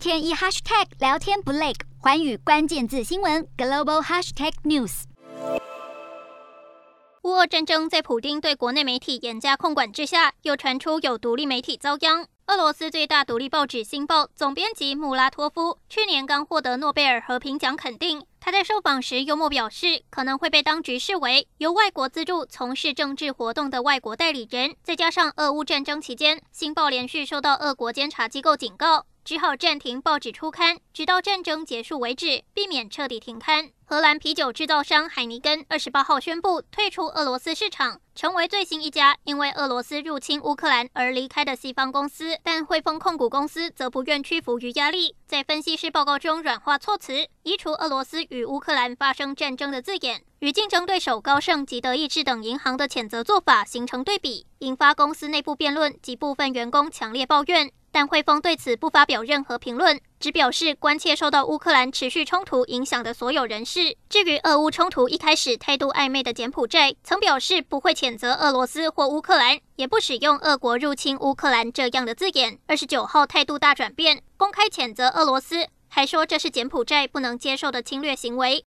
天一 hashtag 聊天不累，寰宇关键字新闻 global hashtag news。乌俄战争在普丁对国内媒体严加控管之下，又传出有独立媒体遭殃。俄罗斯最大独立报纸《新报》总编辑穆拉托夫去年刚获得诺贝尔和平奖肯定。他在受访时幽默表示，可能会被当局视为由外国资助从事政治活动的外国代理人。再加上俄乌战争期间，《新报》连续受到俄国监察机构警告。只好暂停报纸出刊，直到战争结束为止，避免彻底停刊。荷兰啤酒制造商海尼根二十八号宣布退出俄罗斯市场，成为最新一家因为俄罗斯入侵乌克兰而离开的西方公司。但汇丰控股公司则不愿屈服于压力，在分析师报告中软化措辞，移除俄罗斯与乌克兰发生战争的字眼，与竞争对手高盛及德意志等银行的谴责做法形成对比，引发公司内部辩论及部分员工强烈抱怨。但汇丰对此不发表任何评论，只表示关切受到乌克兰持续冲突影响的所有人士。至于俄乌冲突一开始态度暧昧的柬埔寨，曾表示不会谴责俄罗斯或乌克兰，也不使用“俄国入侵乌克兰”这样的字眼。二十九号态度大转变，公开谴责俄罗斯，还说这是柬埔寨不能接受的侵略行为。